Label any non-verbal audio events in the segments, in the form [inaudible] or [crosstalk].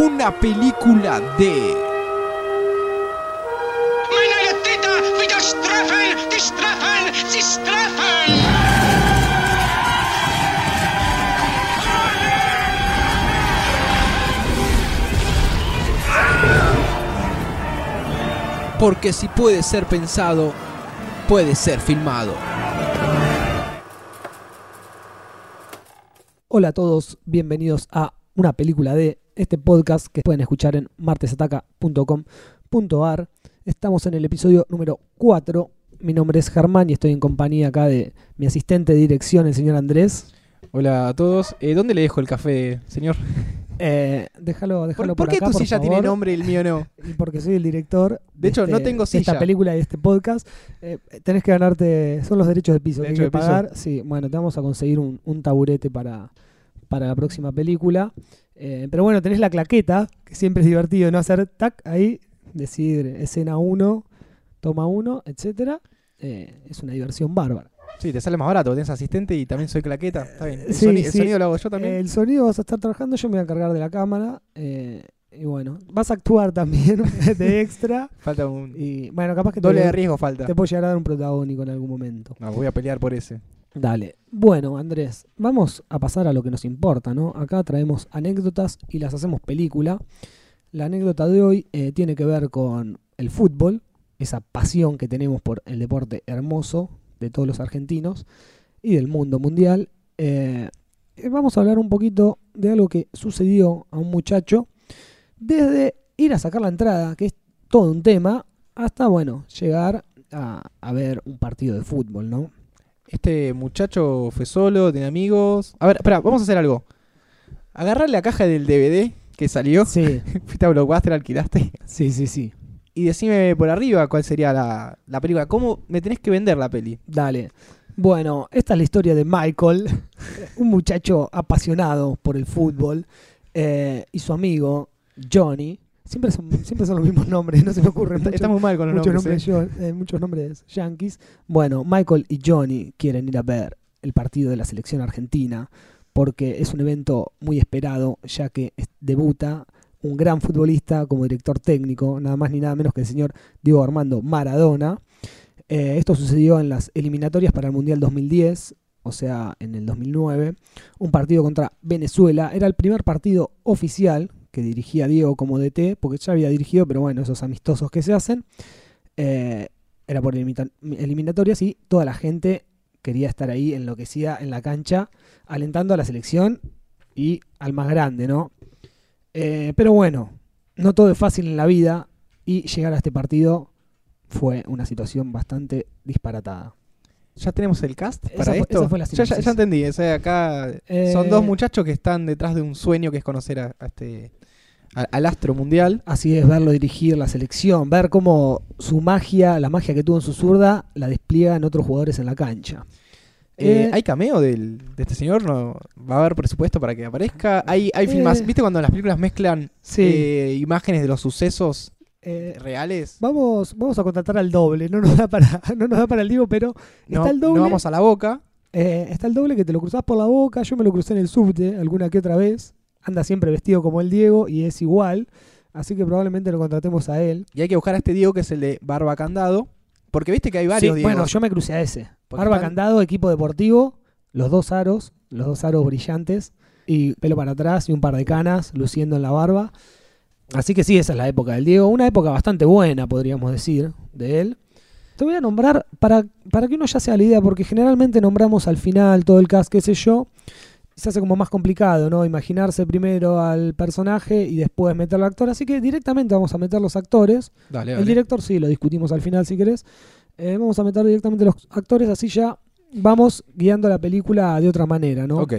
una película de... Porque si puede ser pensado, puede ser filmado. Hola a todos, bienvenidos a una película de este podcast que pueden escuchar en martesataca.com.ar. Estamos en el episodio número 4. Mi nombre es Germán y estoy en compañía acá de mi asistente de dirección, el señor Andrés. Hola a todos. Eh, ¿Dónde le dejo el café, señor? [laughs] Eh, déjalo, déjalo ¿Por, por, qué acá, tu por silla tiene nombre y el mío no? [laughs] Porque soy el director. De hecho, no tengo de esta silla. película y este podcast. Eh, tenés que ganarte. Son los derechos de piso que hay Derecho que piso. pagar. Sí, bueno, te vamos a conseguir un, un taburete para, para la próxima película. Eh, pero bueno, tenés la claqueta, que siempre es divertido, ¿no? Hacer tac ahí, decir escena 1, toma 1, etcétera. Eh, es una diversión bárbara. Sí, te sale más barato, tenés asistente y también soy claqueta. Está bien. El, Sí, sonido lo hago yo también. El sonido vas a estar trabajando, yo me voy a encargar de la cámara. eh, y bueno, vas a actuar también [laughs] de extra. falta un Y bueno, capaz que doble te, de riesgo falta. te puedo llegar a dar un protagónico en algún momento. No, voy a pelear por ese. Dale. Bueno, Andrés, vamos a pasar a lo que nos importa, ¿no? Acá traemos anécdotas y las hacemos película. La anécdota de hoy eh, tiene que ver con el fútbol, esa pasión que tenemos por el deporte hermoso de todos los argentinos y del mundo mundial. Eh, eh, vamos a hablar un poquito de algo que sucedió a un muchacho desde ir a sacar la entrada, que es todo un tema, hasta, bueno, llegar a, a ver un partido de fútbol, ¿no? Este muchacho fue solo, tiene amigos. A ver, espera, vamos a hacer algo. Agarrar la caja del DVD que salió. Sí, [laughs] Fuiste a Blockbuster, alquilaste. sí, sí, sí. Y decime por arriba cuál sería la, la película. ¿Cómo me tenés que vender la peli? Dale. Bueno, esta es la historia de Michael, un muchacho apasionado por el fútbol, eh, y su amigo Johnny. Siempre son, siempre son los mismos nombres, no se me ocurren muchos, muy mal con los muchos nombres. nombres, ¿eh? yo- eh, muchos nombres yankees. Bueno, Michael y Johnny quieren ir a ver el partido de la selección argentina porque es un evento muy esperado, ya que debuta un gran futbolista como director técnico, nada más ni nada menos que el señor Diego Armando Maradona. Eh, esto sucedió en las eliminatorias para el Mundial 2010, o sea, en el 2009. Un partido contra Venezuela. Era el primer partido oficial que dirigía Diego como DT, porque ya había dirigido, pero bueno, esos amistosos que se hacen. Eh, era por eliminatorias y toda la gente quería estar ahí enloquecida en la cancha, alentando a la selección y al más grande, ¿no? Eh, pero bueno, no todo es fácil en la vida y llegar a este partido fue una situación bastante disparatada. ¿Ya tenemos el cast Esa para fue- esto? esa fue la ya, ya- entendí. O sea, acá Eh, son dos muchachos que están detrás de un sueño que es conocer a, a este al astro mundial. Así es, verlo dirigir la selección, ver cómo su magia, la magia que tuvo en su zurda, la despliegan otros jugadores en la cancha. Eh, Eh, ¿Hay cameo del, de este señor? ¿No? ¿Va a haber presupuesto para que aparezca? ¿Hay, hay Eh. filmas? ¿Viste cuando las películas mezclan Sí. imágenes de los sucesos Eh, reales? vamos, vamos a contratar al doble, no nos da para, [laughs] no nos da para el Diego, pero No, está el doble. no vamos a la boca. Eh, está el doble que te lo cruzás por la boca. Yo me lo crucé en el subte alguna que otra vez. Anda siempre vestido como el Diego y es igual. Así que probablemente lo contratemos a él. Y hay que buscar a este Diego que es el de Barba Candado. Porque viste que hay varios Sí, Diegos. bueno, yo me crucé a ese. Porque Barba están- Candado, equipo deportivo, los dos aros, los dos aros brillantes y pelo para atrás y un par de canas luciendo en la barba. Así que sí, esa es la época del Diego. Una época bastante buena, podríamos decir, de él. Te voy a nombrar para, para que uno ya se haga la idea, porque generalmente nombramos al final todo el cast, qué sé yo. Se hace como más complicado, ¿no? Imaginarse primero al personaje y después meter al actor. Así que directamente vamos a meter los actores. Dale, El director sí, lo discutimos al final si querés. Eh, vamos a meter directamente los actores, así ya vamos guiando la película de otra manera, ¿no? Ok.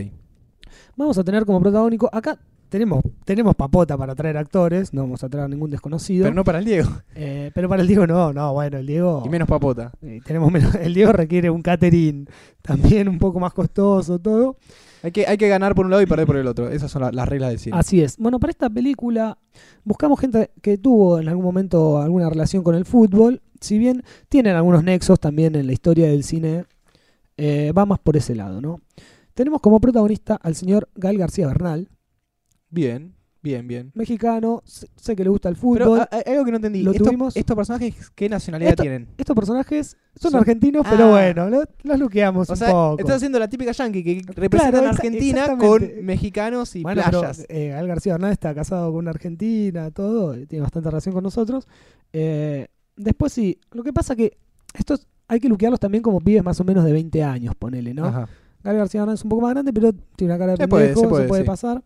Vamos a tener como protagónico, acá tenemos, tenemos papota para traer actores, no vamos a traer ningún desconocido. Pero no para el Diego. Eh, pero para el Diego no, no, bueno, el Diego... Y menos papota. eh, tenemos menos, el Diego requiere un catering también un poco más costoso, todo. Hay que, hay que ganar por un lado y perder por el otro. Esas son la- las reglas del cine. Así es. Bueno, para esta película buscamos gente que tuvo en algún momento alguna relación con el fútbol. Si bien tienen algunos nexos también en la historia del cine, eh, va más por ese lado, ¿no? Tenemos como protagonista al señor Gael García Bernal. Bien. Bien, bien. Mexicano, sé, sé que le gusta el fútbol. Pero ah, algo que no entendí. Lo Estos, tuvimos- estos personajes, ¿qué nacionalidad Esto- tienen? Estos personajes son, Son- argentinos, Ah. pero bueno, lo- los luqueamos O un sea, poco. estás haciendo la típica yankee que representan a exa- Argentina con mexicanos y Bueno, pero, playas. eh, Gael García Bernal está casado con una argentina, todo, tiene bastante relación con nosotros. Eh, después sí, lo que pasa que estos hay que luquearlos también como pibes más o menos de 20 años, ponele, ¿no? Ajá. Gael García Bernal es un poco más grande, pero tiene una cara de Se puede, se puede, sí. pasar.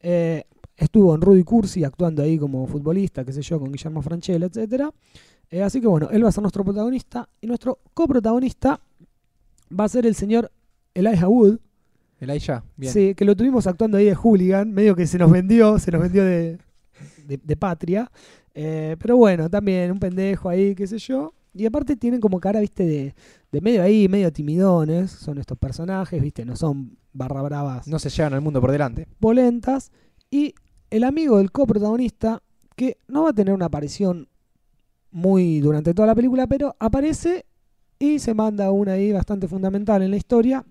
Eh, estuvo en Rudy Cursi actuando ahí como futbolista, qué sé yo, con Guillermo Franchella, etcétera. Eh, así que bueno, él va a ser nuestro protagonista y nuestro coprotagonista va a ser el señor Elijah Wood, El Aisha. Bien. Sí, que lo tuvimos actuando ahí de hooligan, medio que se nos vendió, se nos vendió de, de- de patria. Eh, pero bueno, también un pendejo ahí, qué sé yo. Y aparte tienen como cara, viste, de, de medio ahí, medio timidones. Son estos personajes, viste, no son barra bravas No se llevan al mundo por delante. polentas. Y el amigo del coprotagonista, que no va a tener una aparición muy durante toda la película, pero aparece y se manda una ahí bastante fundamental en la historia,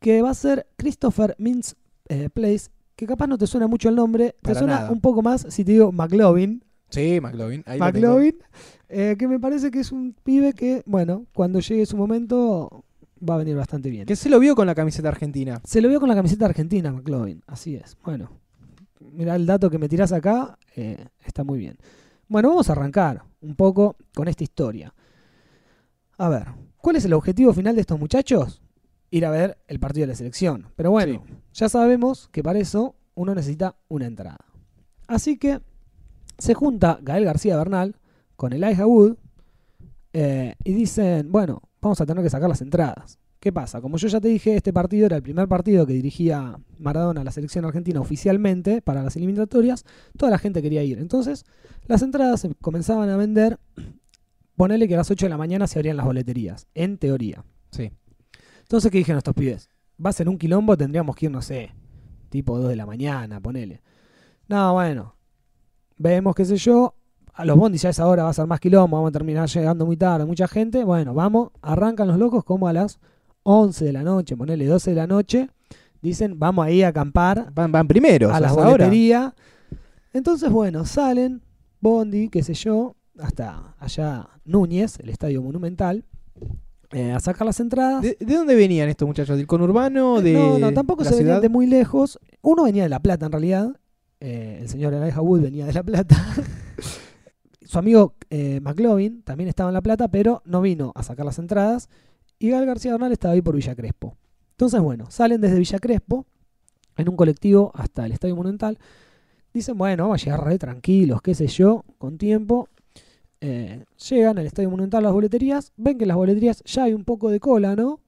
que va a ser Christopher Mintz eh, Place, que capaz no te suena mucho el nombre, te suena nada. un poco más si te digo McLovin. Sí, McLovin. Ahí. McLovin, eh, que me parece que es un pibe que, bueno, cuando llegue su momento va a venir bastante bien. Que se lo vio con la camiseta argentina. Se lo vio con la camiseta argentina, McLovin. Así es. Bueno, mira el dato que me tirás acá. eh, está muy bien. Bueno, vamos a arrancar un poco con esta historia. A ver, ¿cuál es el objetivo final de estos muchachos? Ir a ver el partido de la selección. Pero bueno, ya sabemos que para eso uno necesita una entrada. Así que se junta Gael García Bernal con Elijah Wood eh, y dicen, bueno, vamos a tener que sacar las entradas. ¿Qué pasa? Como yo ya te dije, este partido era el primer partido que dirigía Maradona a la selección argentina oficialmente para las eliminatorias. Toda la gente quería ir. Entonces, las entradas se comenzaban a vender. Ponele que a las 8 de la mañana se abrían las boleterías, en teoría. Sí. Entonces, ¿qué dijeron estos pibes? Va a ser un quilombo, tendríamos que ir, no sé, tipo 2 de la mañana, ponele. No, bueno, vemos, qué sé yo, a los bondis ya a esa hora va a ser más quilombo, vamos a terminar llegando muy tarde, mucha gente. Bueno, vamos, arrancan los locos como a las 11 de la noche, ponele 12 de la noche. Dicen, vamos ahí a acampar Van, van primeros. a la boletería. Entonces, bueno, salen, Bondi, qué sé yo, hasta allá Núñez, el estadio monumental, eh, a sacar las entradas. ¿De, de dónde venían estos muchachos? ¿Del conurbano? ¿De no, no, tampoco se venían de muy lejos. Uno venía de La Plata, en realidad. Eh, el señor Elijah Wood venía de La Plata. [laughs] Su amigo eh, McLovin también estaba en La Plata, pero no vino a sacar las entradas. Y Gal García Bernal estaba ahí por Villa Crespo. Entonces, bueno, salen desde Villa Crespo en un colectivo hasta el Estadio Monumental. Dicen, bueno, vamos a llegar re tranquilos, qué sé yo, con tiempo. Eh, llegan al Estadio Monumental las boleterías, ven que en las boleterías ya hay un poco de cola, ¿no?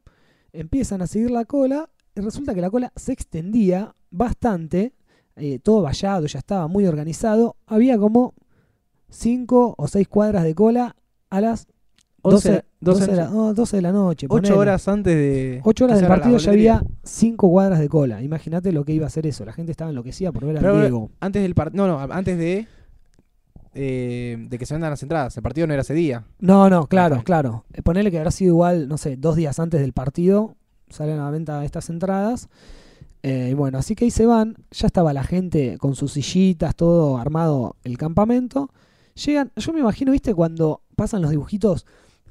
Empiezan a seguir la cola y resulta que la cola se extendía bastante, eh, todo vallado, ya estaba muy organizado. Había como 5 o 6 cuadras de cola a las 12, 12, 12 de, la, no, 12 de la noche. 8 ponele. horas antes de. 8 horas del partido ya había 5 cuadras de cola. Imagínate lo que iba a ser eso. La gente estaba enloquecida por ver a Diego. Antes del partido. No, no, antes de. eh, de que se vendan las entradas. El partido no era ese día. No, no, claro, claro. Eh, Ponele que habrá sido igual, no sé, dos días antes del partido. Salen a la venta estas entradas. Eh, y bueno, así que ahí se van. Ya estaba la gente con sus sillitas, todo armado el campamento. Llegan, yo me imagino, viste, cuando pasan los dibujitos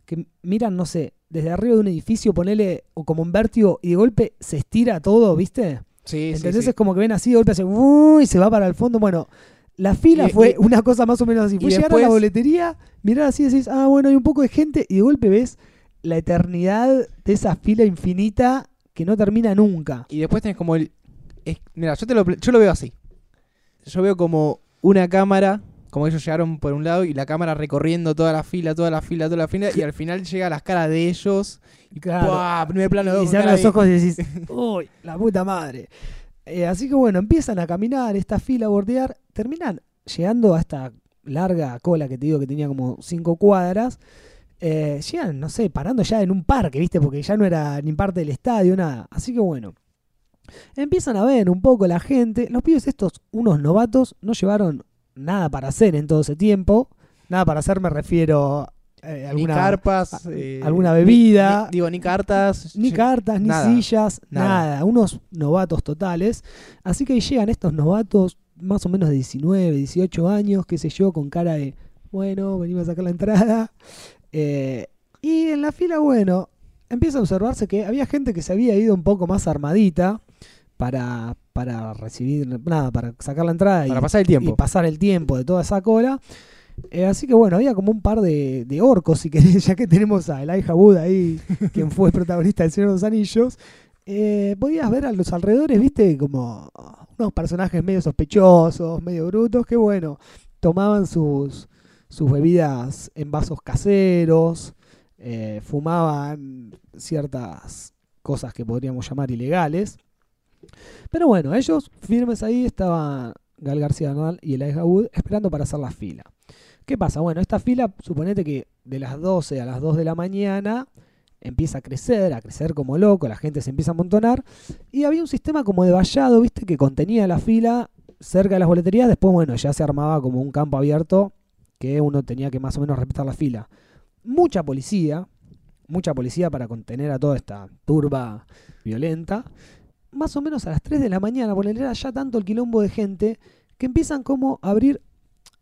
que miran, no sé, desde arriba de un edificio, ponele, o como un vértigo, y de golpe se estira todo, viste. Sí, ¿Entendés? sí. Es como que ven así, de golpe hace "Uh", y se va para el fondo. Bueno, la fila Y- fue y- una cosa más o menos así. Fue llegar a la después- boletería, mirar así y decís, ah, bueno, hay un poco de gente, y de golpe ves la eternidad de esa fila infinita que no termina nunca. Y después tenés como el. es- mira, yo, te lo, yo lo veo así. Yo veo como una cámara. Como ellos llegaron por un lado y la cámara recorriendo toda la fila, toda la fila, toda la fila. Y [laughs] al final llega a las caras de ellos. Y Claro. ¡pua! primer plano. y se abren los ojos y decís, [laughs] uy, la puta madre. Eh, así que bueno, empiezan a caminar esta fila, a bordear, terminan llegando a esta larga cola que te digo que tenía como cinco cuadras. Eh, llegan, no sé, parando ya en un parque, ¿viste? Porque ya no era ni parte del estadio, nada. Así que bueno, empiezan a ver un poco la gente. Los pibes estos, unos novatos, no llevaron nada para hacer en todo ese tiempo. Nada para hacer me refiero eh, Ni carpas. eh, alguna bebida. ni- digo, ni cartas. ni cartas, ni nada, sillas, nada. nada. Unos novatos totales. Así que ahí llegan estos novatos más o menos de 19, 18 años, qué sé yo, con cara de, bueno, venimos a sacar la entrada. [laughs] Eh, y en la fila, bueno, empieza a observarse que había gente que se había ido un poco más armadita para, para recibir, nada, para sacar la entrada Para y, pasar el tiempo. y pasar el tiempo de toda esa cola. Eh, así que bueno, había como un par de, de orcos, si querés, [laughs] ya que tenemos a Elijah Wood ahí, [laughs] quien fue protagonista del Señor de los Anillos. Eh, podías ver a los alrededores, viste, como unos personajes medio sospechosos, medio brutos, que bueno, tomaban sus, sus bebidas en vasos caseros, eh, fumaban ciertas cosas que podríamos llamar ilegales. Pero bueno, ellos firmes ahí estaban Gal García Bernal y Elijah Wood esperando para hacer la fila. ¿Qué pasa? Bueno, esta fila, suponete que de las 12 a las 2 de la mañana empieza a crecer, a crecer como loco, la gente se empieza a amontonar y había un sistema como de vallado, ¿viste? Que contenía la fila cerca de las boleterías, después, bueno, ya se armaba como un campo abierto que uno tenía que más o menos respetar la fila. Mucha policía, mucha policía para contener a toda esta turba violenta. Más o menos a las 3 de la mañana, porque era ya tanto el quilombo de gente que empiezan como a abrir...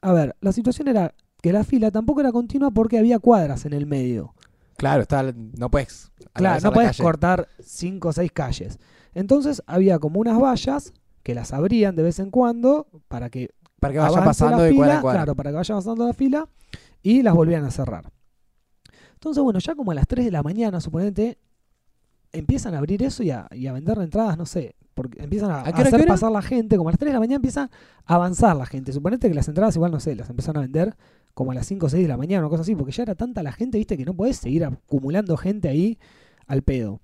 A ver, la situación era que la fila tampoco era continua porque había cuadras en el medio. Claro, está, no puedes. Claro, no puedes cortar cinco o seis calles. Entonces había como unas vallas que las abrían de vez en cuando para que Para que vaya pasando la de cuadra fila, a cuadra. Claro, para que vaya avanzando la fila y las volvían a cerrar. Entonces, bueno, ya como a las 3 de la mañana, suponete, empiezan a abrir eso y a, y a vender entradas, no sé, porque empiezan a, ¿A qué a hora, hacer pasar la gente, como a las 3 de la mañana empieza a avanzar la gente. Suponete que las entradas igual, no sé, las empezaron a vender como a las 5 o 6 de la mañana, una cosa así, porque ya era tanta la gente, viste, que no podés seguir acumulando gente ahí al pedo.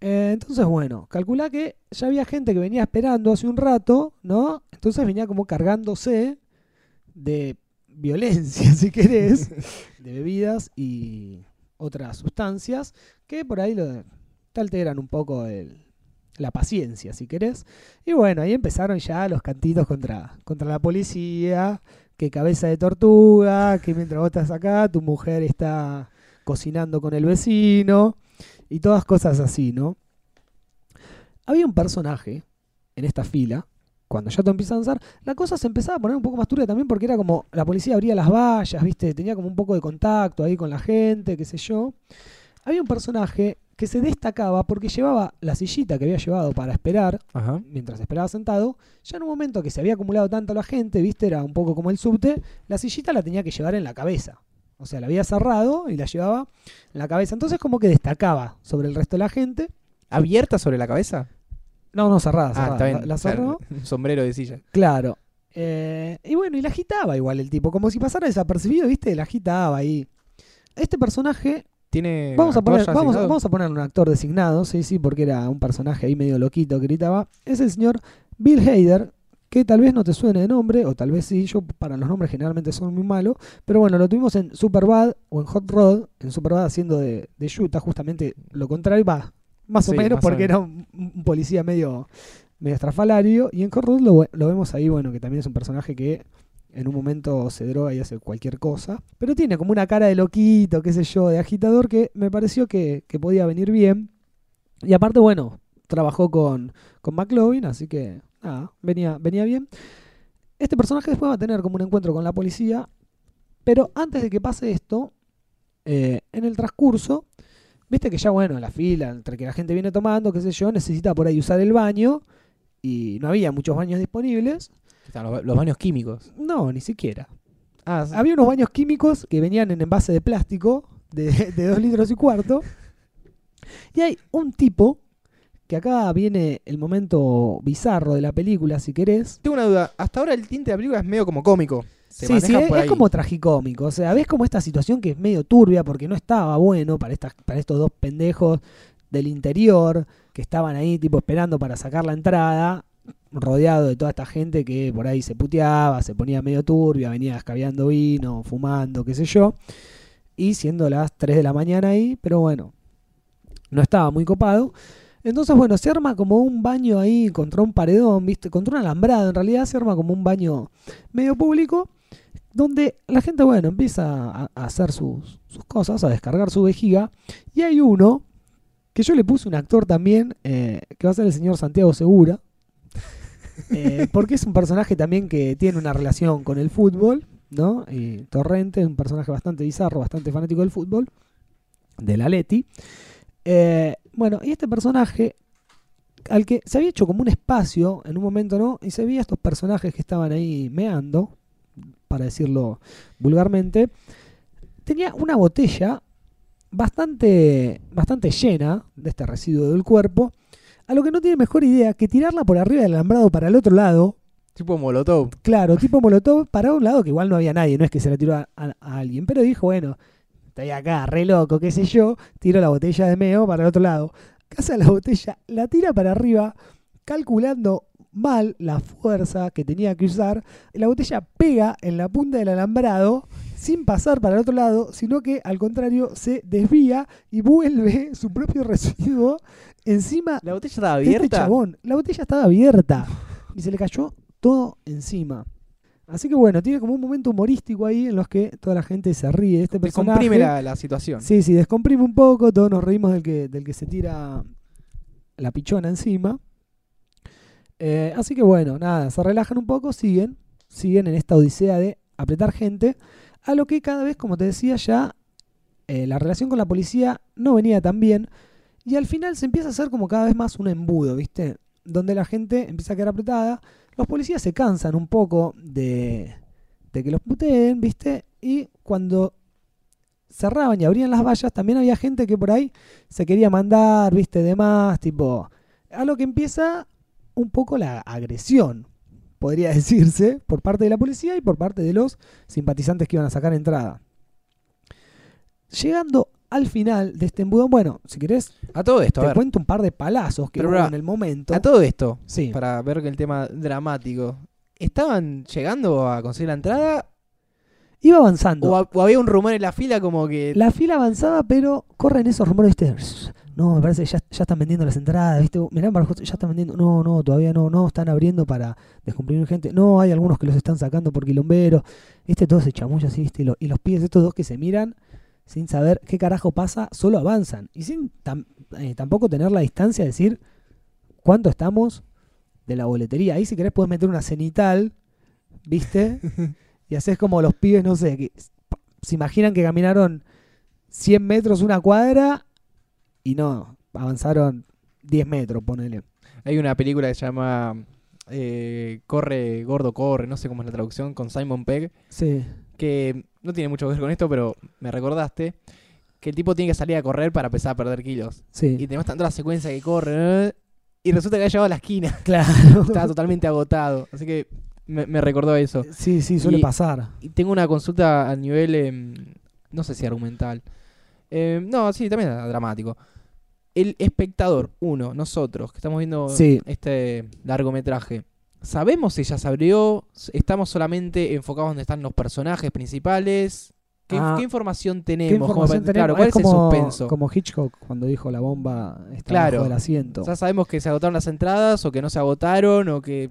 Eh, entonces, bueno, calcula que ya había gente que venía esperando hace un rato, ¿no? Entonces venía como cargándose de violencia, [laughs] si querés, [laughs] de bebidas y otras sustancias que por ahí lo, te alteran un poco el- la paciencia, si querés. Y bueno, ahí empezaron ya los cantitos contra, contra la policía, que cabeza de tortuga, que mientras vos estás acá, tu mujer está cocinando con el vecino y todas cosas así, ¿no? Había un personaje en esta fila, cuando ya todo empieza a avanzar, la cosa se empezaba a poner un poco más turbia también porque era como la policía abría las vallas, ¿viste? Tenía como un poco de contacto ahí con la gente, qué sé yo. Había un personaje que se destacaba porque llevaba la sillita que había llevado para esperar, Ajá. mientras esperaba sentado, ya en un momento que se había acumulado tanto la gente, ¿viste? Era un poco como el subte, la sillita la tenía que llevar en la cabeza. O sea, la había cerrado y la llevaba en la cabeza. Entonces como que destacaba sobre el resto de la gente. ¿Abierta sobre la cabeza? No, no, cerrada, Ah, cerrada. está bien. La, la cerró. [laughs] Sombrero de silla. Claro. Eh, y bueno, y la agitaba igual el tipo, como si pasara desapercibido, ¿viste? La agitaba ahí. Este personaje, Tiene. vamos a, poner, vamos, vamos a ponerle un actor designado, sí, sí, porque era un personaje ahí medio loquito que gritaba. Es el señor Bill Hader, que tal vez no te suene de nombre, o tal vez sí, yo para los nombres generalmente son muy malos, pero bueno, lo tuvimos en Superbad o en Hot Rod, en Superbad haciendo de, de Utah, justamente lo contrario, va, más o menos, más o porque era un, un policía medio, medio estrafalario, y en Hot Rod lo, lo vemos ahí, bueno, que también es un personaje que en un momento se droga y hace cualquier cosa, pero tiene como una cara de loquito, qué sé yo, de agitador, que me pareció que, que podía venir bien, y aparte, bueno, trabajó con, con McLovin, así que nada, venía, venía bien. Este personaje después va a tener como un encuentro con la policía, pero antes de que pase esto, eh, en el transcurso, viste que ya bueno, la fila, entre que la gente viene tomando, qué sé yo, necesita por ahí usar el baño, y no había muchos baños disponibles. Están los, los baños químicos. No, ni siquiera. Ah, sí. Había unos baños químicos que venían en envase de plástico de, [laughs] de dos litros y cuarto. Y hay un tipo, que acá viene el momento bizarro de la película, si querés. Tengo una duda. Hasta ahora el tinte de la película es medio como cómico. Se sí, sí, es, es como tragicómico. O sea, ves como esta situación que es medio turbia porque no estaba bueno para, estas, para estos dos pendejos del interior que estaban ahí tipo esperando para sacar la entrada, rodeado de toda esta gente que por ahí se puteaba, se ponía medio turbia, venía escabeando vino, fumando, qué sé yo. Y siendo las 3 de la mañana ahí, pero bueno, no estaba muy copado. Entonces, bueno, se arma como un baño ahí contra un paredón, ¿viste? Contra un alambrado, en realidad se arma como un baño medio público, donde la gente, bueno, empieza a, hacer sus, sus cosas, a descargar su vejiga. Y hay uno, que yo le puse un actor también, eh, que va a ser el señor Santiago Segura. Eh, porque es un personaje también que tiene una relación con el fútbol, ¿no? Y Torrente es un personaje bastante bizarro, bastante fanático del fútbol, del Atleti. Eh, bueno, y este personaje, al que se había hecho como un espacio en un momento, ¿no? Y se veía estos personajes que estaban ahí meando, para decirlo vulgarmente, tenía una botella bastante, bastante llena de este residuo del cuerpo, a lo que no tiene mejor idea que tirarla por arriba del alambrado para el otro lado, Tipo Molotov. claro, tipo molotov, para un lado que igual no había nadie, no es que se la tiró a, a- a alguien, pero dijo, bueno, estoy acá, re loco, qué sé yo, tiro la botella de meo para el otro lado, caza la botella, la tira para arriba, calculando mal la fuerza que tenía que usar, la botella pega en la punta del alambrado sin pasar para el otro lado, sino que al contrario se desvía y vuelve [laughs] su propio residuo encima La botella estaba este abierta. chabón. La botella estaba abierta y se le cayó todo encima. Así que bueno, tiene como un momento humorístico ahí en los que toda la gente se ríe este personaje. Descomprime la, la situación. Sí, sí, descomprime un poco, todos nos reímos del que, del que se tira la pichona encima. Eh, así que bueno, nada, se relajan un poco, siguen, siguen en esta odisea de apretar gente, a lo que cada vez, como te decía, ya eh, la relación con la policía no venía tan bien, y al final se empieza a hacer como cada vez más un embudo, ¿viste? Donde la gente empieza a quedar apretada, los policías se cansan un poco de, de que los puteen, ¿viste? Y cuando cerraban y abrían las vallas, también había gente que por ahí se quería mandar, viste, demás, tipo, a lo que empieza un poco la agresión, podría [laughs] decirse, por parte de la policía y por parte de los simpatizantes que iban a sacar entrada. Llegando al final de este embudo, bueno, si querés, A todo esto, a te ver. cuento un par de palazos que Pero, hubo en el momento. A todo esto, Sí. para ver que el tema dramático. ¿Estaban llegando a conseguir la entrada? Iba avanzando. ¿O, ha- o había un rumor en la fila como que. La fila avanzaba, pero corren esos rumores, ¿viste? No, me parece que ya, ya están vendiendo las entradas, ¿viste? Mirá, ya están vendiendo. No, no, todavía no, no, están abriendo para descomprimir gente. No, hay algunos que los están sacando por quilomberos. ¿Viste? Todo se chamulla así, ¿viste? Y, lo- y los pibes, estos dos que se miran sin saber qué carajo pasa, solo avanzan. Y sin tam- eh, tampoco tener la distancia de decir cuánto estamos de la boletería. Ahí, si querés, puedes meter una cenital, ¿viste? [laughs] y haces como los pibes, no sé, que se imaginan que caminaron 100 metros una cuadra y no, avanzaron 10 metros, ponele. Hay una película que se llama eh, Corre, Gordo, Corre, no sé cómo es la traducción, con Simon Pegg, Sí, que no tiene mucho que ver con esto, pero me recordaste que el tipo tiene que salir a correr para empezar a perder kilos. Y sí. te muestran toda la secuencia que corre, y resulta que ha llegado a la esquina. [laughs] Claro. Estaba totalmente agotado. Así que me, me recordó eso. Sí, sí, suele Y- pasar. Y tengo una consulta a nivel, em, no sé si argumental. Em, no, sí, también dramático. El espectador, uno, nosotros, que estamos viendo Sí. este largometraje, ¿sabemos si ya se abrió? ¿Estamos solamente enfocados donde están los personajes principales? ¿Qué, Ah. qué información tenemos? ¿Qué Como información para- tenemos? Claro, ¿cuál es, como, el suspenso? como Hitchcock cuando dijo la bomba está Claro. bajo del asiento. ¿Ya sabemos que se agotaron las entradas o que no se agotaron o que...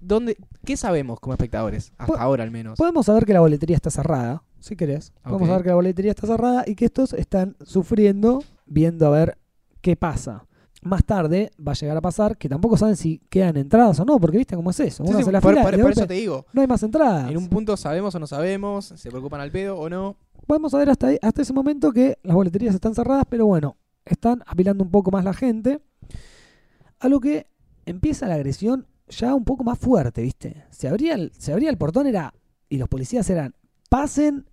¿Dónde, ¿Qué sabemos como espectadores? Hasta ahora al menos. Podemos saber que la boletería está cerrada, si querés. Podemos Ok. saber que la boletería está cerrada y que estos están sufriendo, viendo a ver qué pasa. Más tarde va a llegar a pasar que tampoco saben si quedan entradas o no, porque viste cómo es eso. Uno sí, hace la por, fila por- eso te digo. no hay más entradas. En un punto sabemos o no sabemos, se preocupan al pedo o no. Podemos saber hasta, ahí- hasta ese momento que las boleterías están cerradas, pero bueno, están apilando un poco más la gente. A lo que empieza la agresión ya un poco más fuerte, ¿viste? Se abría el, se abría el portón era y los policías eran pasen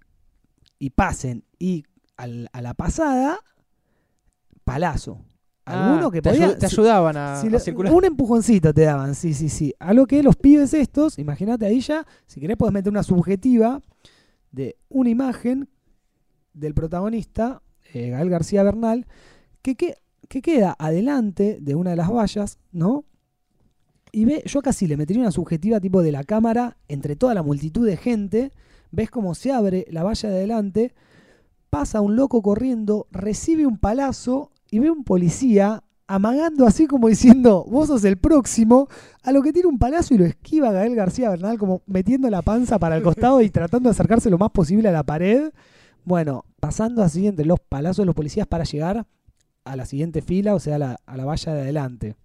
y pasen y al- a la pasada palazo. Alguno Ah, que te, podía ayu- te si- ayudaban a, si a lo- circular. un empujoncito te daban, sí, sí, sí. A lo que los pibes estos, imagínate ahí ya, si querés puedes meter una subjetiva de una imagen del protagonista, eh, Gael García Bernal, que, que, que queda adelante de una de las vallas, ¿no? Y ve, yo casi le metería una subjetiva tipo de la cámara entre toda la multitud de gente, ves cómo se abre la valla de adelante, pasa un loco corriendo, recibe un palazo y ve un policía amagando así como diciendo, vos sos el próximo, a lo que tiene un palazo y lo esquiva Gael García Bernal como metiendo la panza para el costado y tratando de acercarse lo más posible a la pared. Bueno, pasando así entre los palazos de los policías para llegar a la siguiente fila, o sea, a la, a la valla de adelante.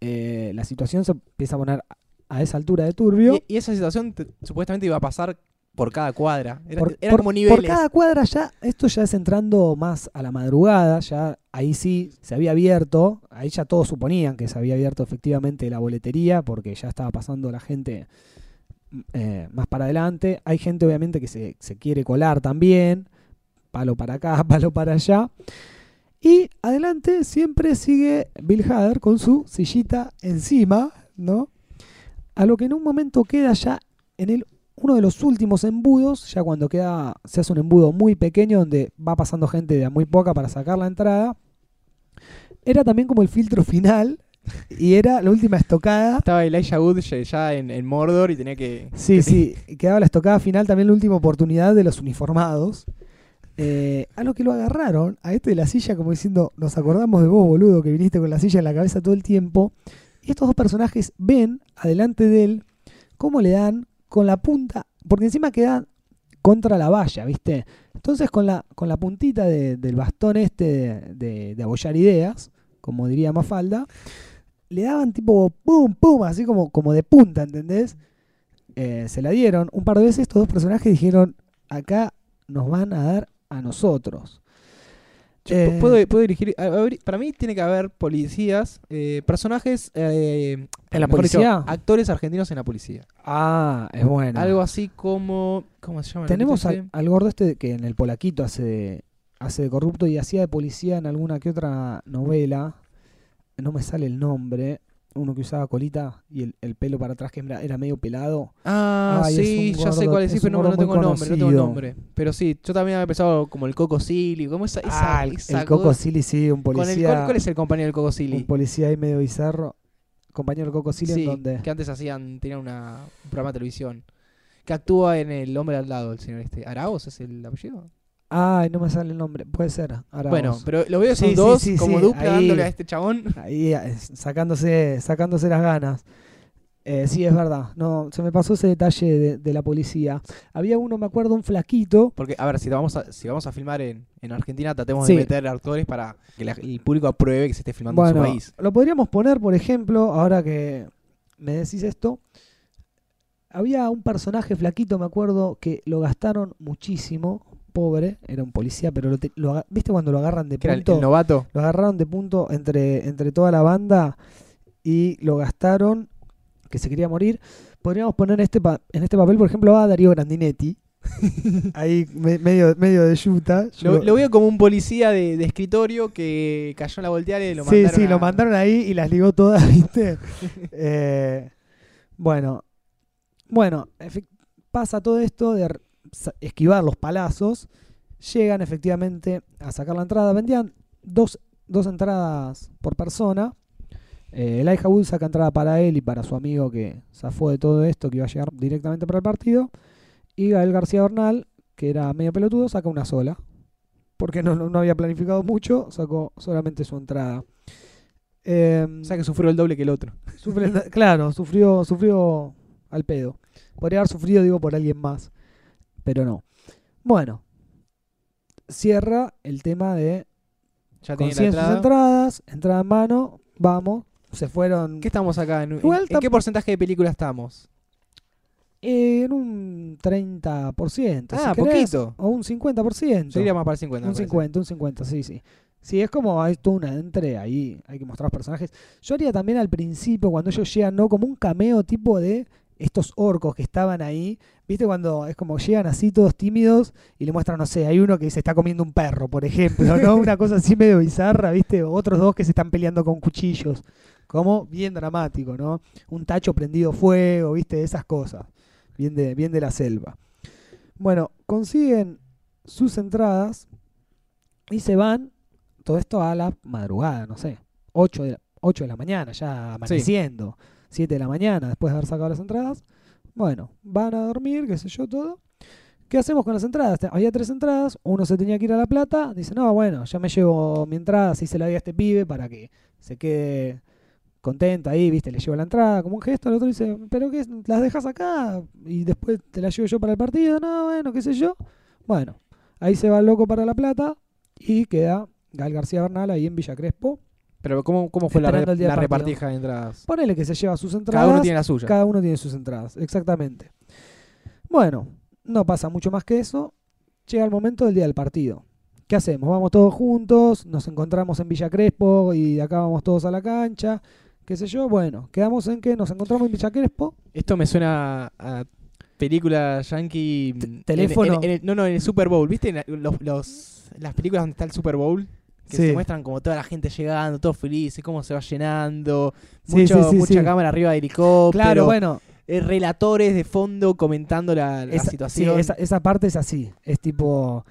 eh, la situación se empieza a poner a esa altura de turbio. Y, y esa situación te- supuestamente iba a pasar por cada cuadra. Era, por, eran por- como por niveles. cada cuadra ya, esto ya es entrando más a la madrugada, ya ahí sí se había abierto, ahí ya todos suponían que se había abierto efectivamente la boletería porque ya estaba pasando la gente eh, más para adelante. Hay gente obviamente que se, se quiere colar también, palo para acá, [laughs] palo para allá. Y adelante siempre sigue Bill Hader con su sillita encima, ¿no? A lo que en un momento queda ya en el uno de los últimos embudos, ya cuando queda, se hace un embudo muy pequeño donde va pasando gente de a muy poca para sacar la entrada, era también como el filtro [laughs] final y era la última estocada. Estaba Elijah Wood ya- en, en Mordor y tenía que. Sí, que- sí, [laughs] quedaba la estocada final también la última oportunidad de los uniformados. Eh, a lo que lo agarraron, a este de la silla, como diciendo, nos acordamos de vos, boludo, que viniste con la silla en la cabeza todo el tiempo. Y estos dos personajes ven adelante de él cómo le dan con la punta, porque encima queda contra la valla, ¿viste? Entonces con la, con la puntita de- del bastón este de, de, de abollar ideas, como diría Mafalda, le daban tipo pum, pum, así como, como de punta, ¿entendés? Eh, se la dieron. Un par de veces estos dos personajes dijeron, acá nos van a dar a nosotros. Eh, puedo, puedo dirigir. Para mí tiene que haber policías, eh, personajes. eh, ¿En la dicho, policía? actores argentinos en la policía. Ah, es bueno. Algo así como. ¿Cómo se llama? Tenemos al, gordo este que en el Polaquito hace de, hace de corrupto y hacía de policía en alguna que otra novela. No me sale el nombre. Uno que usaba colita y el, el pelo para atrás que era, era medio pelado. Ah, Ay, sí, ya sé cuál es, sí, pero no, no tengo nombre, no tengo nombre. Pero sí, yo también había pensado como el Coco Silly, como esa, esa, ah, el, esa el Coco Silly, sí, un con el- policía. ¿cuál, cuál es el compañero del Coco Silly? un policía ahí medio bizarro. Compañero del Coco Silly Sí, en donde. que antes hacían, tenían una, un programa de televisión. Que actúa en El Hombre al lado, el señor este. ¿Araos es el apellido? Ay, no me sale el nombre. Puede ser. Arauz. Bueno, pero lo veo esos Sí, sí, dos sí, como sí, dupla ahí- dándole a este chabón. Ahí eh, sacándose, sacándose las ganas. Eh, sí, es verdad. No, se me pasó ese detalle de, de la policía. Había uno, me acuerdo, un flaquito. Porque, a ver, si vamos a, si vamos a filmar en, en Argentina, tratemos de meter actores para que la- el público apruebe que se esté filmando Bueno, en su país. lo podríamos poner, por ejemplo, ahora que me decís esto. Había un personaje flaquito, me acuerdo, que lo gastaron muchísimo. Pobre, era un policía, pero lo, te- lo aga- ¿viste cuando lo agarran de el, punto? el novato. Lo agarraron de punto entre, entre toda la banda y lo gastaron, que se quería morir. Podríamos poner este pa- en este papel, por ejemplo, a Darío Grandinetti. [laughs] Ahí me- medio, medio de yuta. Lo, lo veo como un policía de, de escritorio que cayó en la volteada y lo sí, mandaron. sí, a- lo mandaron ahí y las ligó todas, [laughs] ¿viste? Eh, bueno, bueno, pasa todo esto de esquivar los palazos. Llegan efectivamente a sacar la entrada. Vendían dos, dos entradas por persona. Eh, el Wood saca entrada para él y para su amigo que zafó de todo esto, que iba a llegar directamente para el partido. Y Gael García Bernal, que era medio pelotudo, saca una sola. Porque no, no, había planificado mucho, sacó solamente su entrada. Em, O sea que sufrió el doble que el otro. Sufre el- claro, sufrió, sufrió al pedo. Podría haber sufrido, digo, por alguien más. Pero no. Bueno. Cierra el tema de Ya consiguen sus entrada. entradas, entrada en mano, vamos. Se fueron ¿Qué estamos acá? ¿En, Igual qué porcentaje de película estamos? eh, en un 30%. Ah, si querés, poquito. O un 50%. Yo iría más para el 50. me Un parece. 50, un 50, sí, sí. Sí, es como hay toda una entre ahí, hay que mostrar los personajes. Yo haría también al principio, cuando ellos llegan, ¿no? Como un cameo tipo de estos orcos que estaban ahí. ¿Viste? Cuando es como llegan así todos tímidos y le muestran, no sé, hay uno que se está comiendo un perro, por ejemplo, ¿no? [laughs] Una cosa así medio bizarra, ¿viste? Otros dos que se están peleando con cuchillos. Como bien dramático, ¿no? Un tacho prendido fuego, ¿viste? Esas cosas. Bien de, bien de la selva. Bueno, consiguen sus entradas y se van, todo esto a la madrugada, no sé, 8 de la, 8 de la mañana, ya amaneciendo, 7 de la mañana, después de haber sacado las entradas. Bueno, van a dormir, qué sé yo, todo. ¿Qué hacemos con las entradas? Había tres entradas, uno se tenía que ir a La Plata, dice, no, bueno, ya me llevo mi entrada, así se la di a este pibe para que se quede contento ahí, viste, le llevo la entrada como un gesto, el otro dice, pero qué, las dejas acá y después te las llevo yo para el partido, no, bueno, qué sé yo. Bueno, ahí se va el loco para La Plata y queda Gal García Bernal ahí en Villa Crespo Pero ¿cómo, cómo fue la, re- repartija de entradas? Ponele que se lleva sus entradas. Cada uno tiene la suya. Cada uno tiene sus entradas, exactamente. Bueno, no pasa mucho más que eso. Llega el momento del día del partido. ¿Qué hacemos? Vamos todos juntos, nos encontramos en Villa Crespo y de acá vamos todos a la cancha, qué sé yo. Bueno, quedamos en que nos encontramos en Villa Crespo. Esto me suena a película yankee. Teléfono. en- en el- no, no, en el Super Bowl. ¿Viste los, los- las películas donde está el Super Bowl? Que Sí. se muestran como toda la gente llegando, todos felices, cómo se va llenando. Sí, mucho- sí, sí, mucha cámara arriba de helicóptero. Claro, bueno, eh, relatores de fondo comentando la, la esa, situación. esa, esa parte es así. Es tipo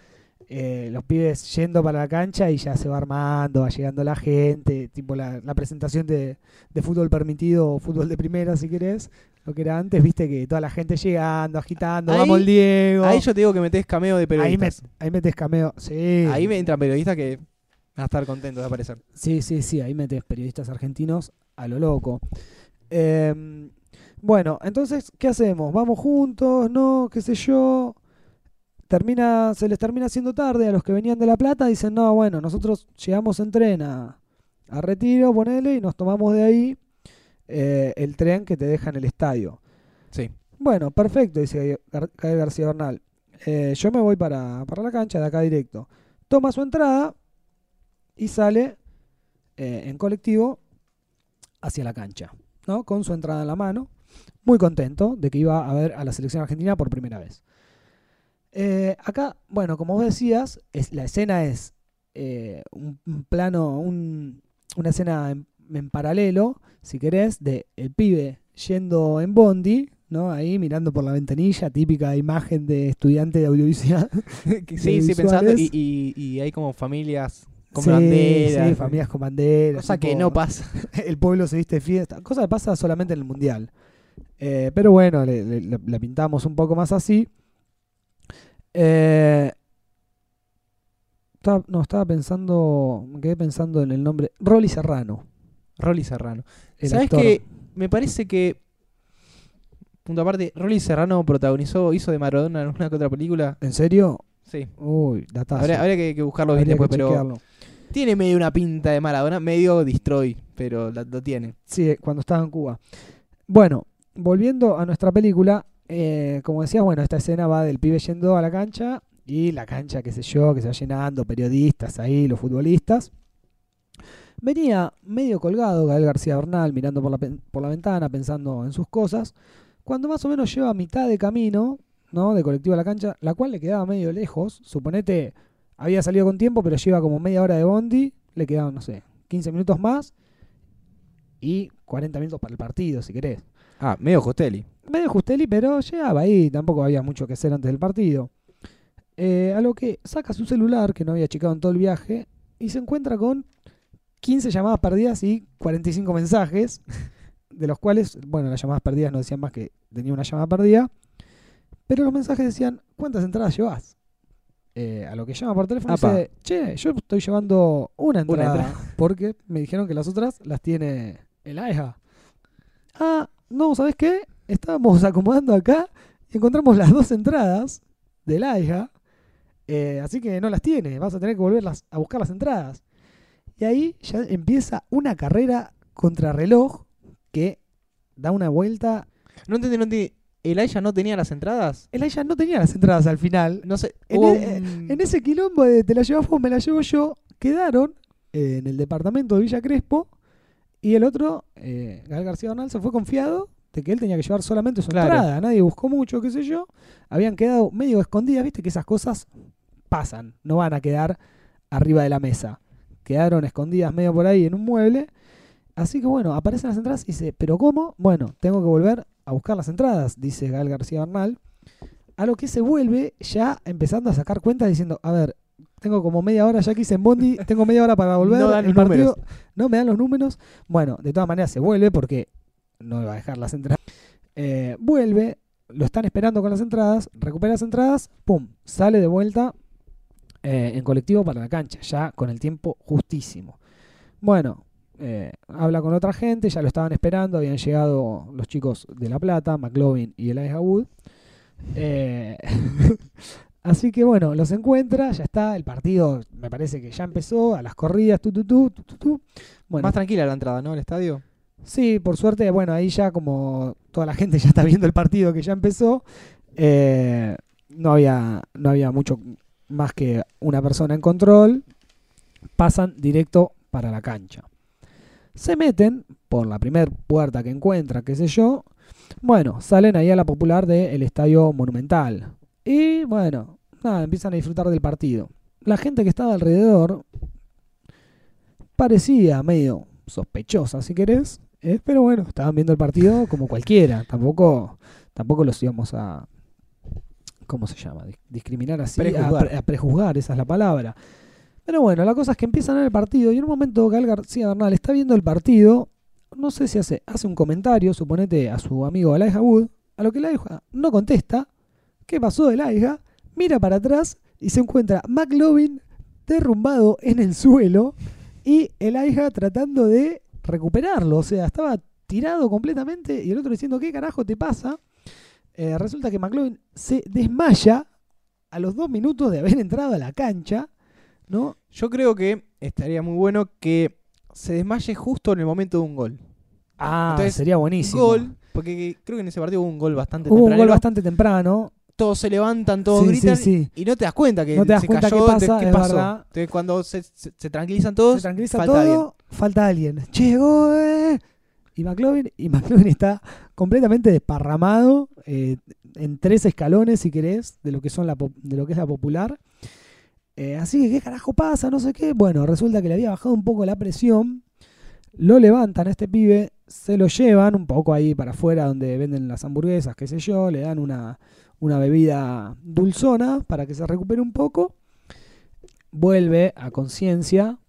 eh, los pibes yendo para la cancha y ya se va armando, va llegando la gente. Tipo la, la presentación de, de fútbol permitido o fútbol de primera, si querés. Lo que era antes, viste que toda la gente llegando, agitando. Ahí- vamos Diego. Ahí yo te digo que metés cameo de ahí, periodistas. met- ahí metes cameo. Sí. Ahí me entran periodistas que a estar contentos de aparecer. Sí, sí, sí, ahí metes periodistas argentinos a lo loco. Eh, bueno, entonces, ¿qué hacemos? ¿Vamos juntos? ¿No? ¿Qué sé yo? Termina, se les termina haciendo tarde a los que venían de La Plata, dicen, no, bueno, nosotros llegamos en tren a, a Retiro, ponele, y nos tomamos de ahí eh, el tren que te deja en el estadio. Sí. Bueno, perfecto, dice Gael García Bernal. Eh, yo me voy para, para la cancha de acá directo. Toma su entrada y sale eh, en colectivo hacia la cancha, ¿no? Con su entrada en la mano. Muy contento de que iba a ver a la selección argentina por primera vez. Eh, acá, bueno, como vos decías, es, la escena es eh, un, un plano, un- una escena en, en paralelo, si querés, de el pibe yendo en Bondi, ¿no? Ahí mirando por la ventanilla, típica imagen de estudiante de audiovisual. [laughs] sí, sí, pensando. Y, y- y hay como familias con Sí, banderas. sí, familias con banderas. Cosa que no pasa. [laughs] el pueblo se viste de fiesta. Cosa que pasa solamente en el mundial. Eh, pero bueno, le, le- le- la pintamos un poco más así. Eh, estaba- no, estaba pensando. Me quedé pensando en el nombre. Rolly Serrano. Rolly Serrano. ¿Sabes qué? Me parece que. Punto aparte, Rolly Serrano protagonizó, hizo de Maradona en una que otra película. ¿En serio? Sí. Uy, datazo. Habría, habría que, que buscarlo bien que después, pero. Tiene medio una pinta de Maradona, medio destroy, pero la- lo tiene. Sí, cuando estaba en Cuba. Bueno, volviendo a nuestra película, eh, como decías, bueno, esta escena va del pibe yendo a la cancha y la cancha, qué sé yo, que se va llenando, periodistas ahí, los futbolistas. Venía medio colgado Gael García Bernal mirando por la, por la ventana, pensando en sus cosas, cuando más o menos lleva mitad de camino, ¿no? De colectivo a la cancha, la cual le quedaba medio lejos. Suponete, había salido con tiempo, pero lleva como media hora de bondi, le quedaban, no sé, 15 minutos más y 40 minutos para el partido, si querés. Ah, medio Costelli. Medio Justelli, pero llegaba ahí, tampoco había mucho que hacer antes del partido. Eh, a lo que saca su celular, que no había checado en todo el viaje, y se encuentra con 15 llamadas perdidas y 45 mensajes, [laughs] de los cuales, bueno, las llamadas perdidas no decían más que tenía una llamada perdida, pero los mensajes decían, ¿cuántas entradas llevas? Eh, a lo que llama por teléfono y Apa. dice, che, yo estoy llevando una Una entrada, [laughs] porque me dijeron que las otras las tiene el AEJA. Ah, no, ¿sabes qué? Estábamos acomodando acá y encontramos las dos entradas del AEJA, eh, así que no las tiene, vas a tener que volverlas a buscar las entradas. Y ahí ya empieza una carrera contra reloj que da una vuelta. No entendí, no entendí. ¿El Aya no tenía las entradas? El AEJA no tenía las entradas al final. No sé. En, hubo e- un- en ese quilombo de te la llevas vos, me la llevo yo, quedaron eh, en el departamento de Villa Crespo y el otro, eh, Gael García Bernal, se fue confiado de que él tenía que llevar solamente su Claro. entrada. Nadie buscó mucho, qué sé yo. Habían quedado medio escondidas, viste que esas cosas pasan, no van a quedar arriba de la mesa. Quedaron escondidas medio por ahí en un mueble. Así que bueno, aparecen las entradas y dice, ¿pero cómo? Bueno, tengo que volver a buscar las entradas, dice Gael García Bernal. A lo que se vuelve ya empezando a sacar cuentas diciendo, a ver, tengo como media hora ya que hice en Bondi, [laughs] tengo media hora para volver. No dan el los números. No me dan los números. Bueno, de todas maneras se vuelve porque no iba a dejar las entradas. Eh, vuelve, lo están esperando con las entradas, recupera las entradas, pum, sale de vuelta eh, en colectivo para la cancha, ya con el tiempo justísimo. Bueno, eh, habla con otra gente, ya lo estaban esperando, habían llegado los chicos de La Plata, McLovin y Elijah Wood. Eh, [laughs] Así que bueno, los encuentra, ya está, el partido me parece que ya empezó, a las corridas, tu, tu, tu. Bueno, Más tranquila la entrada, ¿no? Al estadio. Sí, por suerte, bueno, ahí ya como toda la gente ya está viendo el partido que ya empezó, eh, no, había, no había mucho más que una persona en control, pasan directo para la cancha. Se meten por la primera puerta que encuentran, qué sé yo, bueno, salen ahí a la popular del Estadio Monumental. Y bueno, nada, empiezan a disfrutar del partido. La gente que estaba alrededor parecía medio sospechosa, si querés, eh, pero bueno, estaban viendo el partido como cualquiera. Tampoco, tampoco los íbamos a. ¿Cómo se llama? Dis- Discriminar así. a pre- a prejuzgar, esa es la palabra. Pero bueno, la cosa es que empiezan el partido y en un momento Gal García Bernal está viendo el partido. No sé si hace, hace un comentario, suponete a su amigo Elijah Wood, a lo que Elijah no contesta. ¿Qué pasó de Elijah? Mira para atrás y se encuentra McLovin derrumbado en el suelo y Elijah tratando de recuperarlo. O sea, estaba tirado completamente y el otro diciendo, ¿qué carajo te pasa? Eh, resulta que McLovin se desmaya a los dos minutos de haber entrado a la cancha, ¿no? Yo creo que estaría muy bueno que se desmaye justo en el momento de un gol. Ah, Entonces, sería buenísimo. Gol, porque creo que en ese partido hubo un gol bastante Hubo un gol bastante temprano. Todos se levantan, todos Sí, gritan sí, sí. y no te das cuenta que No te das se cuenta cayó, qué pasa, ¿qué pasó? verdad. Entonces cuando se, se- se tranquilizan todos, Se tranquiliza falta todo, alguien. falta alguien. Llegó, eh. Y McLovin, y [laughs] McLovin está completamente desparramado eh, en tres escalones, si querés, de lo que, son la, pop- de lo que es la popular. Eh, así que, ¿qué carajo pasa? No sé qué. Bueno, resulta que le había bajado un poco la presión. Lo levantan a este pibe, se lo llevan un poco ahí para afuera donde venden las hamburguesas, qué sé yo, le dan una, una bebida dulzona para que se recupere un poco. Vuelve a conciencia,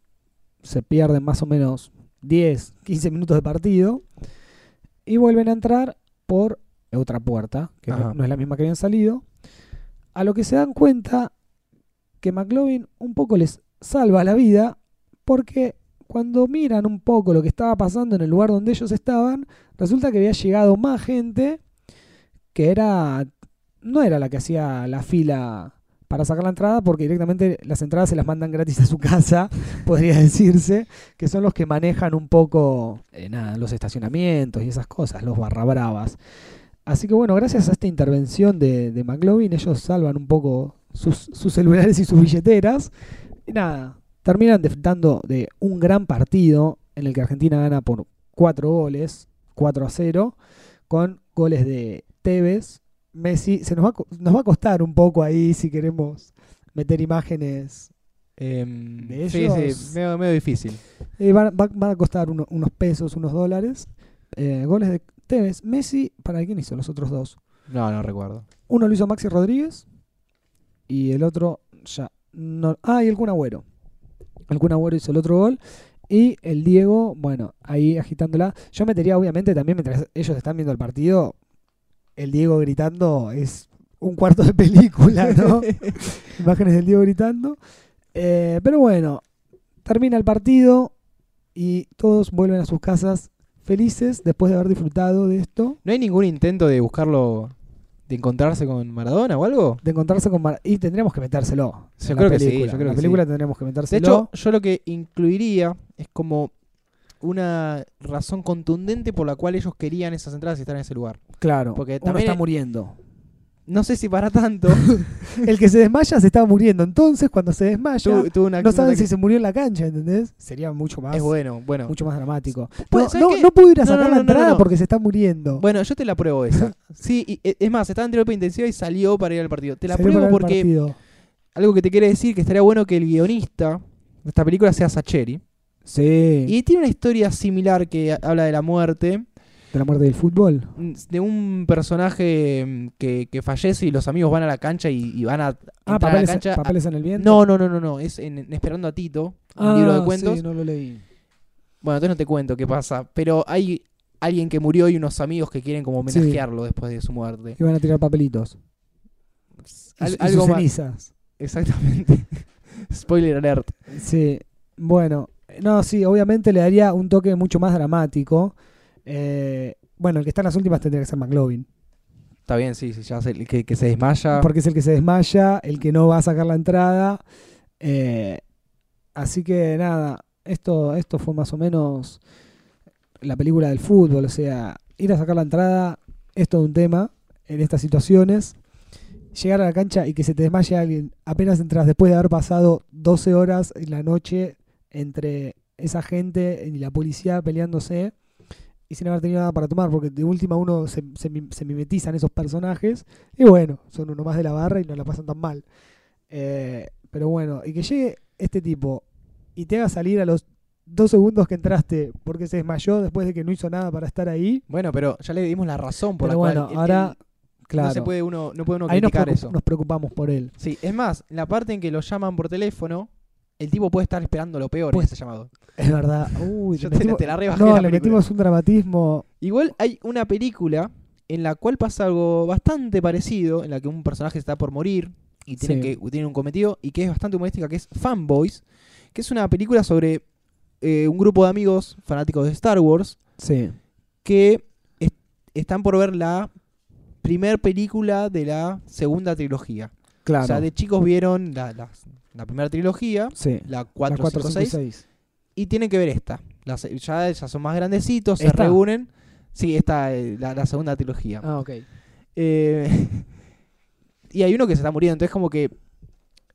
se pierden más o menos 10, 15 minutos de partido y vuelven a entrar por otra puerta, que no, Ajá. no es la misma que habían salido. A lo que se dan cuenta que McLovin un poco les salva la vida porque cuando miran un poco lo que estaba pasando en el lugar donde ellos estaban, resulta que había llegado más gente que era no era la que hacía la fila para sacar la entrada porque directamente las entradas se las mandan gratis a su casa, [laughs] podría decirse, que son los que manejan un poco eh, los estacionamientos y esas cosas, los barra bravas. Así que bueno, gracias a esta intervención de, de McLovin, ellos salvan un poco sus, sus celulares y sus billeteras. Y nada, terminan disfrutando de un gran partido en el que Argentina gana por 4 goles, 4 a 0, con goles de Tevez, Messi. Se nos va, nos va a costar un poco ahí si queremos meter imágenes. Em, De sí, ellos- sí, medio, medio difícil. Eh, van, va- a costar uno- unos pesos, unos dólares. Eh, goles de Tevez, Messi, ¿para quién hizo los otros dos? No, no recuerdo. Uno lo hizo Maxi Rodríguez y el otro ya no. Ah, y el Kun Agüero. El Kun Agüero hizo el otro gol. Y el Diego, bueno, ahí agitándola. Yo metería, obviamente, también mientras ellos están viendo el partido, el Diego gritando es un cuarto de película, ¿no? [laughs] Imágenes del Diego gritando. Eh, pero bueno, termina el partido y todos vuelven a sus casas felices después de haber disfrutado de esto. ¿No hay ningún intento de buscarlo, de encontrarse con Maradona o algo? de encontrarse con Mar- y tendríamos que metérselo. Yo en creo la que sí, yo creo En la que película sí. tendríamos que De metérselo. hecho, yo lo que incluiría es como una razón contundente por la cual ellos querían esas entradas y estar en ese lugar. claro, porque uno también- está muriendo. No sé si para tanto. [laughs] El que se desmaya se está muriendo. Entonces, cuando se desmaya, tuvo- tuvo una- no saben una- si se murió en la cancha, ¿entendés? Sería mucho más, Es bueno, bueno. mucho más dramático. Pues, No, ¿sabes no, qué? no pudo ir a No, sacar no, la no, no, entrada no. porque se está muriendo. Bueno, yo te la pruebo esa. [laughs] Sí, y, e- es más, estaba en terapia intensiva y salió para ir al partido. Te la Salió pruebo para el porque partido. algo que te quiere decir que estaría bueno que el guionista de esta película sea Sacheri. Sí, Y tiene una historia similar que habla de la muerte, de la muerte del fútbol. mm, de un personaje mm, que, que fallece y los amigos van a la cancha y, y van a Ah, a la papeles, cancha. papeles en el viento. no, no, no, no, no, es en, en Esperando a Tito, un ah, libro de cuentos. Sí, no lo leí. Bueno, entonces no te cuento qué pasa, pero hay alguien que murió y unos amigos que quieren como Sí. homenajearlo después de su muerte. Iban a tirar papelitos. Y, Al- y algo sus más. cenizas. Exactamente. [laughs] Spoiler alert. Sí, bueno, no, sí, obviamente le daría un toque mucho más dramático. Eh, bueno, el que está en las últimas tendría que ser McLovin. Está bien, sí, sí, ya sé, que, que se desmaya. porque es el que se desmaya, el que no va a sacar la entrada. Eh, así que nada, esto, esto fue más o menos la película del fútbol. O sea, ir a sacar la entrada es todo un tema en estas situaciones. Llegar a la cancha y que se te desmaye alguien apenas entras después de haber pasado 12 horas en la noche entre esa gente y la policía peleándose y sin haber tenido nada para tomar, porque de última uno se, se, se mimetiza en esos personajes y bueno, son uno más de la barra y no la pasan tan mal. Eh, pero bueno, y que llegue este tipo y te haga salir a los dos segundos que entraste porque se desmayó después de que no hizo nada para estar ahí. Bueno, pero ya le dimos la razón por Pero la bueno, cual. ahora, él- claro, No se puede uno, no puede uno ahí nos, criticar preocup- eso. nos preocupamos por él. Sí, es más, la parte en que lo llaman por teléfono, el tipo puede estar esperando lo peor Pues- en ese llamado. Es verdad. Uy, Yo te, metimos- te la rebajé no, la le película. metimos un dramatismo. Igual hay una película en la cual pasa algo bastante parecido, en la que un personaje está por morir y tiene, Sí. que, tiene un cometido y que es bastante humorística, que es Fanboys, que es una película sobre eh, un grupo de amigos fanáticos de Star Wars Sí, que es- están por ver la primer película de la segunda trilogía. claro. O sea, de chicos vieron la, la- la primera trilogía, sí. la La 4, 4, 5, 5, 6, 6. Y tienen que ver esta. Ya, ya son más grandecitos, se reúnen. Sí, esta eh, la, la segunda trilogía. Ah, ok. Eh, [laughs] y hay uno que se está muriendo, entonces como que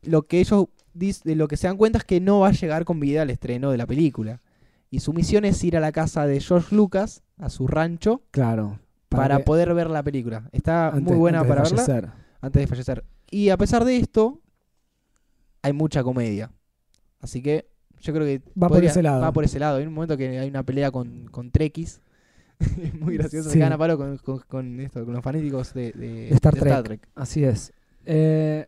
lo que ellos de lo que se dan cuenta es que no va a llegar con vida al estreno de la película. Y su misión es ir a la casa de George Lucas, a su rancho, Claro. para, poder ver la película. Está antes- muy buena para verla fallecer. antes de fallecer. Y a pesar de esto, hay mucha comedia. Así que yo creo que Va por ese lado. Va por ese lado. Hay un momento que hay una pelea con, con Trekkies. [laughs] es muy gracioso. Sí. Se cagan a palo con, con- con esto, con los fanáticos de, de- De Star de Trek. Así es. Eh,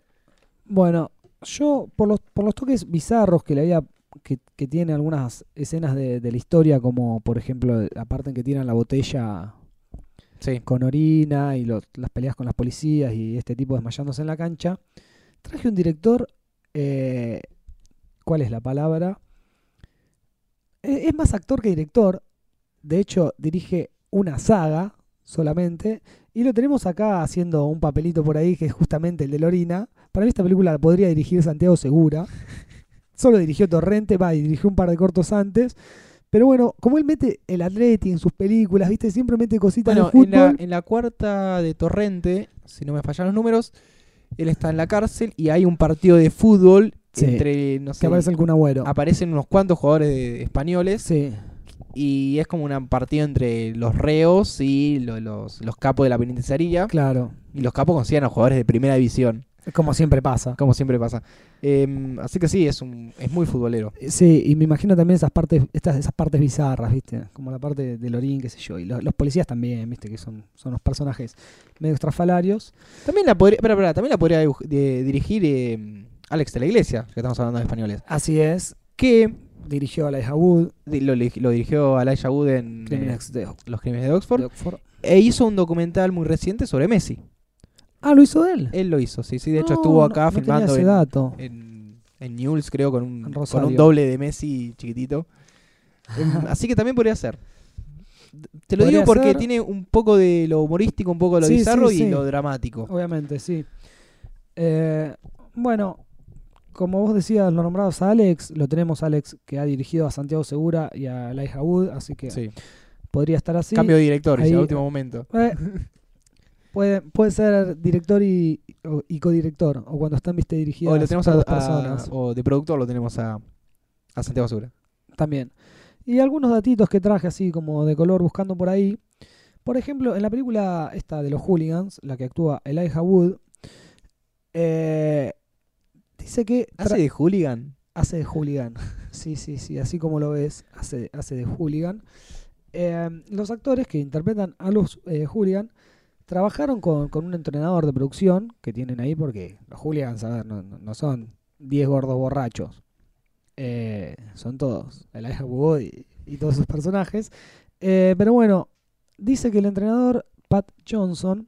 bueno, yo por los, por los toques bizarros que le había que, que tiene algunas escenas de, de la historia, como por ejemplo la parte en que tiran la botella Sí. con orina y los- las peleas con las policías y este tipo desmayándose en la cancha, traje un director, eh, ¿cuál es la palabra? Eh, es más actor que director, de hecho dirige una saga solamente, y lo tenemos acá haciendo un papelito por ahí que es justamente el de la orina. Para mí esta película la podría dirigir Santiago Segura. [laughs] Solo dirigió Torrente, va, y dirigió un par de cortos antes. Pero bueno, como él mete el Atleti en sus películas, ¿viste? Siempre mete cositas Bueno, de en fútbol. la, en la cuarta de Torrente, si no me fallan los números, él está en la cárcel y hay un partido de fútbol Sí. entre, no sé, que aparece Agüero. aparecen unos cuantos jugadores de- españoles Sí, y es como un partido entre los reos y lo- los, los capos de la penitenciaría. claro. Y los capos consiguen a jugadores de primera división, Como siempre pasa. como siempre pasa. Em, así que sí, es, un, es muy futbolero. Sí, y me imagino también esas partes, estas, esas partes bizarras, ¿viste? Como la parte de Lorín, qué sé yo. Y los, los policías también, ¿viste? Que son, son los personajes medio estrafalarios. También la podría, también la podría dirigir em, Alex de la Iglesia, que estamos hablando de españoles. Así es. Que Dirigió a la Wood, lo, lo dirigió Elijah Wood en eh, de, Los Crímenes de Oxford. de Oxford. E hizo un documental muy reciente sobre Messi. Ah, lo hizo él. Él lo hizo, sí, sí. De hecho, No, estuvo acá no filmando ese en, dato. en, en Newell's, creo, con un, con un doble de Messi chiquitito. Em, [laughs] así que también podría ser. Te lo digo porque ser. tiene un poco de lo humorístico, un poco de lo Sí, bizarro sí, y sí. lo dramático. Obviamente, sí. Eh, bueno, como vos decías, lo nombrados a Alex, lo tenemos Alex que ha dirigido a Santiago Segura y a Elijah Wood, así que Sí. podría estar así. Cambio de director, Ahí- al último momento. Eh, puede, puede ser director y, y codirector, o cuando están viste dirigidas O lo tenemos a, dos a- personas o de productor lo tenemos a, a Santiago Segura. también. Y algunos datitos que traje así como de color buscando por ahí. Por ejemplo, en la película esta de los hooligans, la que actúa Elijah Wood, eh, dice que ¿Hace de hooligan? hace de hooligan. Sí, sí, sí, así como lo ves, hace, hace de hooligan. Eh, los actores que interpretan a los eh, hooligan trabajaron con, con un entrenador de producción que tienen ahí porque los hooligans, a ver, no, son 10 gordos borrachos. Eh, son todos, Elijah Wood y, y todos sus personajes. Eh, pero bueno, dice que el entrenador Pat Johnson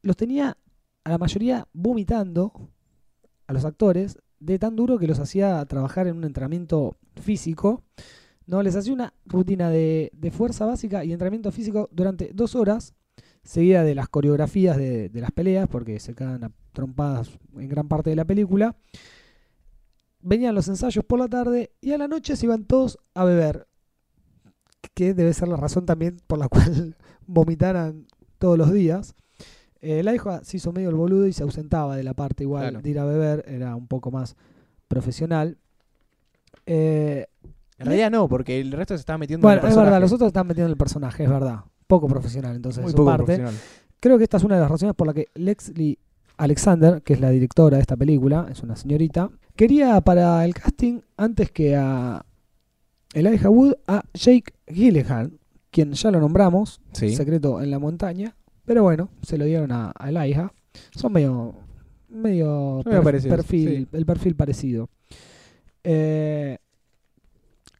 los tenía a la mayoría vomitando a los actores de tan duro que los hacía trabajar en un entrenamiento físico. No, les hacía una rutina de, de fuerza básica y entrenamiento físico durante dos horas, seguida de las coreografías de, de las peleas, porque se quedan trompadas en gran parte de la película. Venían los ensayos por la tarde y a la noche se iban todos a beber, que debe ser la razón también por la [laughs] cual vomitaran todos los días. Eh, la hija se hizo medio el boludo y se ausentaba de la parte igual Claro. de ir a beber, era un poco más profesional. Eh, En realidad no, porque el resto se estaba metiendo bueno, en el es verdad, personaje. los otros están metiendo el personaje, es verdad. Poco profesional, entonces, Muy su poco parte. profesional. Creo que esta es una de las razones por la que Lexley Alexander, que es la directora de esta película, es una señorita, quería para el casting, antes que a Elijah Wood, a Jake Gyllenhaal, quien ya lo nombramos, Sí. Secreto en la Montaña, pero bueno, se lo dieron a, a. Son medio, medio, perfil, sí. el perfil parecido. Eh,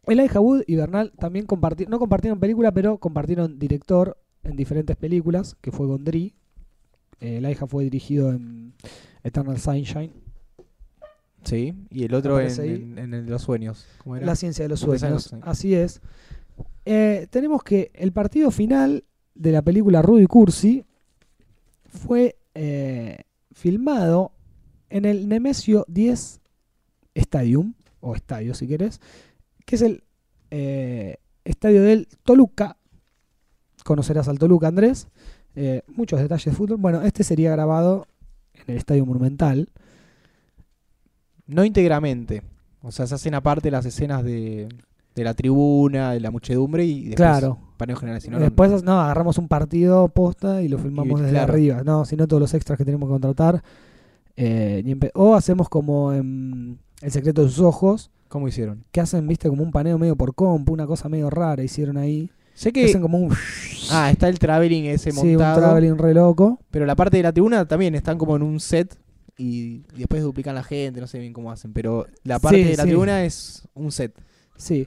Elijah Wood y Bernal también compartieron, no compartieron película, pero compartieron director en diferentes películas, que fue Gondry. Eh, Elijah fue dirigido en Eternal Sunshine, Sí, y el otro en, en- en el de los sueños. ¿Cómo era? La ciencia de los sueños. Así es. Eh, tenemos que el partido final de la película Rudy Cursi fue eh, filmado en el Nemesio 10 Stadium, o estadio si querés, que es el eh, estadio del Toluca. Conocerás al Toluca, Andrés. Eh, muchos detalles de fútbol. Bueno, este sería grabado en el Estadio Monumental. No íntegramente. O sea, se hacen aparte las escenas de, de la tribuna, de la muchedumbre y después Claro. paneo general. Si no, no- Después no, agarramos un partido posta y lo filmamos Y, desde claro. arriba. No, sino todos los extras que tenemos que contratar. eh, o hacemos como en El secreto de sus ojos, ¿Cómo hicieron? que hacen, viste, como un paneo medio por compu, una cosa medio rara hicieron ahí. Sé Que que... hacen como un... Ah, está el traveling ese sí, un montado. traveling re loco. Pero la parte de la tribuna también están como en un set y después duplican la gente, no sé bien cómo hacen. Pero la parte Sí, de la sí. tribuna es un set. Sí.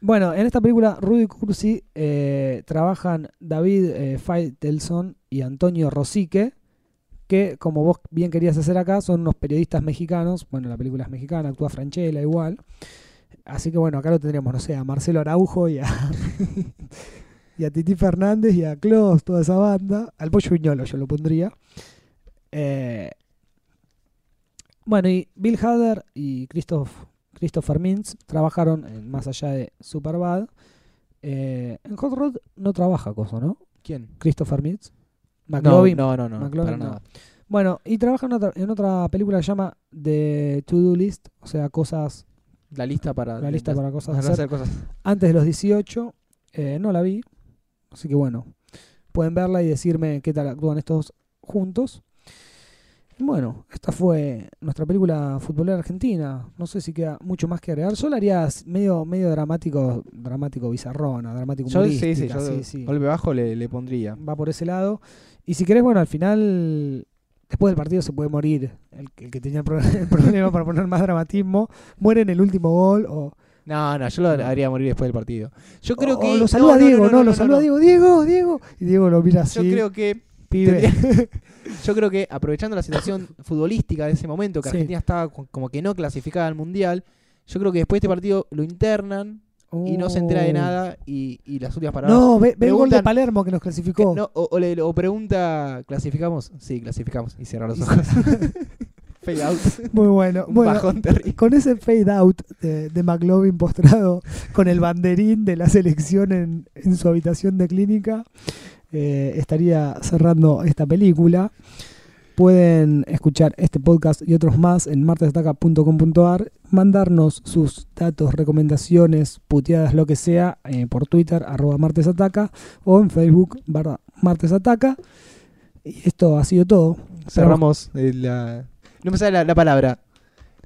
Bueno, en esta película, Rudy Cursi eh, trabajan David eh, Faitelson y Antonio Rosique, que, como vos bien querías hacer acá, son unos periodistas mexicanos. Bueno, la película es mexicana, actúa Franchella igual. Así que bueno, acá lo tendríamos, no sé, a Marcelo Araujo y a, [laughs] y Titi Fernández y a Klaus, toda esa banda. Al Pollo Viñolo yo lo pondría. Eh, bueno, y Bill Hader y Christoph, Christopher Mintz trabajaron en Más allá de Superbad. Eh, en Hot Rod no trabaja cosa, ¿no? ¿Quién? Christopher Mintz. No, McLovin. no, no, no, McLovin para no. nada. Bueno, y trabaja en otra, en otra película que se llama The To-Do List, o sea, cosas La lista para... La lista para cosas a para hacer. hacer cosas. antes de los 18. eh, no la vi, así que bueno, pueden verla y decirme qué tal actúan estos juntos. Bueno, esta fue nuestra película futbolera argentina. No sé si queda mucho más que agregar. Yo la haría medio, medio dramático, dramático bizarrona, dramático Yo, sí, sí, yo sí, sí. golpe bajo le, le pondría. va por ese lado. Y si querés, bueno, al final, después del partido se puede morir. El, que- el que tenía el, pro- [laughs] el problema para poner más dramatismo, muere en el último gol o, No, no, yo lo haría morir después del partido. Yo creo o que... lo saluda no, Diego, no, no, no, lo saluda. Diego, Diego, Diego. Y Diego lo mira así, Yo creo que pibe. [laughs] Yo creo que aprovechando la situación [laughs] futbolística de ese momento, que Sí. Argentina estaba co- como que no clasificada al Mundial, yo creo que después de este partido lo internan y no se entera de Oh. nada y, y las últimas paradas... No, ve, ve el gol de Palermo que nos que- clasificó. no, o, o le- o pregunta, ¿clasificamos? Sí, clasificamos. Y cierra los ojos. [laughs] Fade out. Muy bueno. Un bueno, bajón terrible. con ese fade out de, de McLovin postrado con el banderín de la selección en, en su habitación de clínica, eh, estaría cerrando esta película. Pueden escuchar este podcast y otros más en martesataca.com.ar, mandarnos sus datos, recomendaciones, puteadas, lo que sea, eh, por Twitter, arroba martesataca, o en Facebook, barra martesataca. Y esto ha sido todo. Cerramos eh, la... No me sale la, la palabra.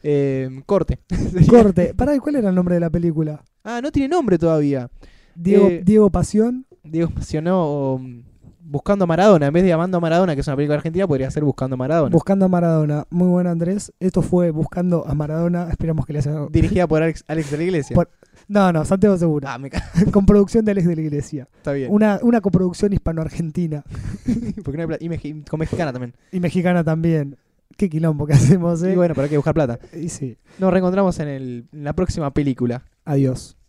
Eh, corte. [laughs] Corte. Pará, ¿cuál era el nombre de la película? ah, no tiene nombre todavía. Diego, Eh, Diego Pasión. Diego mencionó [laughs] Buscando a Maradona. En vez de Amando a Maradona, que es una película argentina, podría ser Buscando a Maradona. Buscando a Maradona. Muy bueno, Andrés. Esto fue Buscando a Maradona. Esperamos que le haya... [laughs] Dirigida por Alex, Alex de la Iglesia. Por- No, no, Santiago Segura. Ah, me [laughs] Con producción de Alex de la Iglesia. está bien. Una, una coproducción hispano-argentina. Porque no hay pla- y, meji- con mexicana también. Y mexicana también. Qué quilombo que hacemos, ¿eh? Y bueno, pero hay que buscar plata. Y sí. Nos reencontramos en, el, en la próxima película. Adiós.